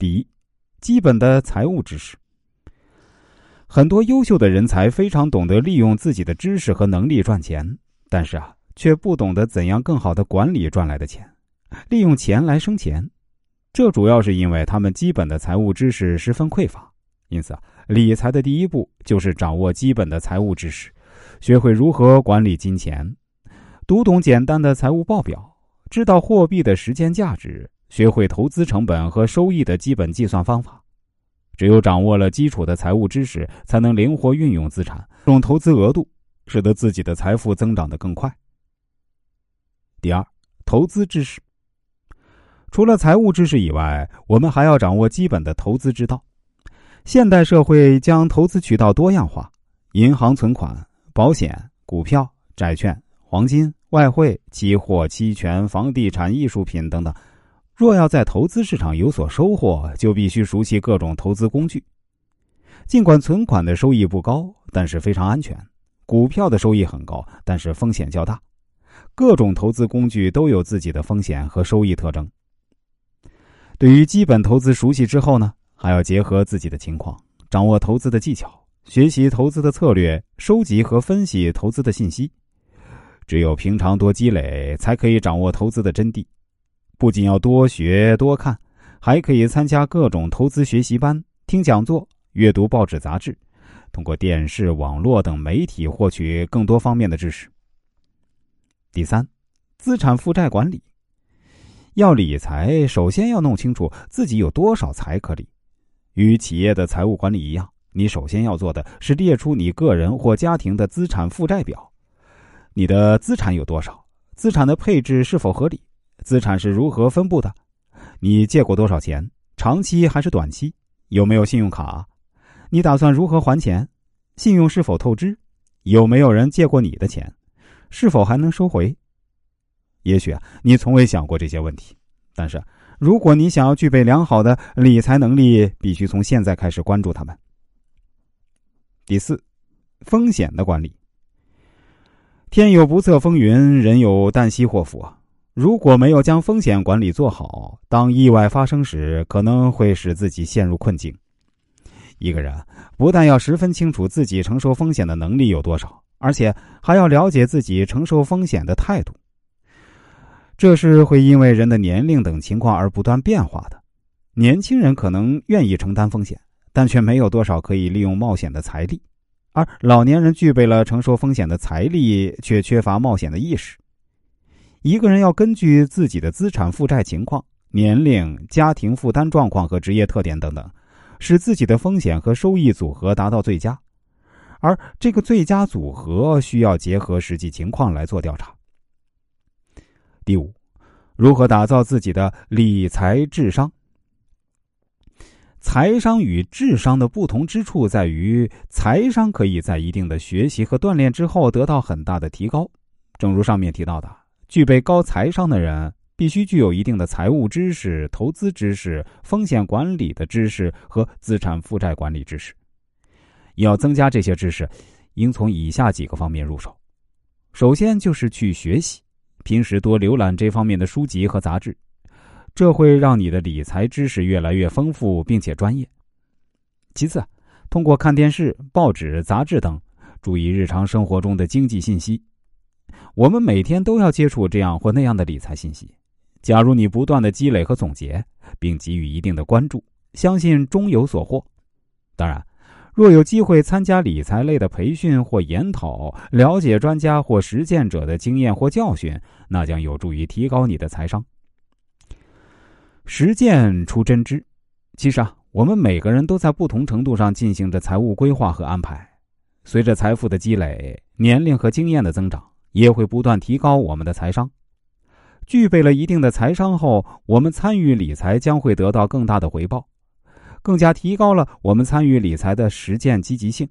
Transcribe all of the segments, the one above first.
第一，基本的财务知识。很多优秀的人才非常懂得利用自己的知识和能力赚钱，但是啊，却不懂得怎样更好的管理赚来的钱，利用钱来生钱。这主要是因为他们基本的财务知识十分匮乏。因此啊，理财的第一步就是掌握基本的财务知识，学会如何管理金钱，读懂简单的财务报表，知道货币的时间价值，学会投资成本和收益的基本计算方法。只有掌握了基础的财务知识，才能灵活运用资产，用投资额度，使得自己的财富增长的更快。第二，投资知识。除了财务知识以外，我们还要掌握基本的投资之道。现代社会将投资渠道多样化，银行存款、保险、股票、债券、黄金、外汇、期货、期权、房地产、艺术品等等。若要在投资市场有所收获，就必须熟悉各种投资工具。尽管存款的收益不高，但是非常安全；股票的收益很高，但是风险较大。各种投资工具都有自己的风险和收益特征。对于基本投资熟悉之后呢，还要结合自己的情况，掌握投资的技巧，学习投资的策略，收集和分析投资的信息。只有平常多积累，才可以掌握投资的真谛。不仅要多学多看，还可以参加各种投资学习班、听讲座、阅读报纸杂志，通过电视、网络等媒体获取更多方面的知识。第三，资产负债管理。要理财，首先要弄清楚自己有多少财可理。与企业的财务管理一样，你首先要做的是列出你个人或家庭的资产负债表。你的资产有多少？资产的配置是否合理？资产是如何分布的？你借过多少钱？长期还是短期？有没有信用卡？你打算如何还钱？信用是否透支？有没有人借过你的钱？是否还能收回？也许啊，你从未想过这些问题，但是如果你想要具备良好的理财能力，必须从现在开始关注他们。第四，风险的管理。天有不测风云，人有旦夕祸福啊。如果没有将风险管理做好，当意外发生时，可能会使自己陷入困境。一个人不但要十分清楚自己承受风险的能力有多少，而且还要了解自己承受风险的态度。这是会因为人的年龄等情况而不断变化的。年轻人可能愿意承担风险，但却没有多少可以利用冒险的财力；而老年人具备了承受风险的财力，却缺乏冒险的意识。一个人要根据自己的资产负债情况、年龄、家庭负担状况和职业特点等等，使自己的风险和收益组合达到最佳。而这个最佳组合需要结合实际情况来做调查。第五，如何打造自己的理财智商？财商与智商的不同之处在于，财商可以在一定的学习和锻炼之后得到很大的提高，正如上面提到的。具备高财商的人，必须具有一定的财务知识、投资知识、风险管理的知识和资产负债管理知识。要增加这些知识，应从以下几个方面入手。首先就是去学习，平时多浏览这方面的书籍和杂志，这会让你的理财知识越来越丰富并且专业。其次，通过看电视、报纸、杂志等，注意日常生活中的经济信息。我们每天都要接触这样或那样的理财信息。假如你不断的积累和总结，并给予一定的关注，相信终有所获。当然，若有机会参加理财类的培训或研讨，了解专家或实践者的经验或教训，那将有助于提高你的财商。实践出真知。其实啊，我们每个人都在不同程度上进行着财务规划和安排。随着财富的积累，年龄和经验的增长。也会不断提高我们的财商。具备了一定的财商后，我们参与理财将会得到更大的回报，更加提高了我们参与理财的实践积极性。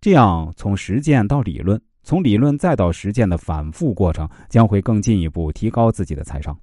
这样，从实践到理论，从理论再到实践的反复过程，将会更进一步提高自己的财商。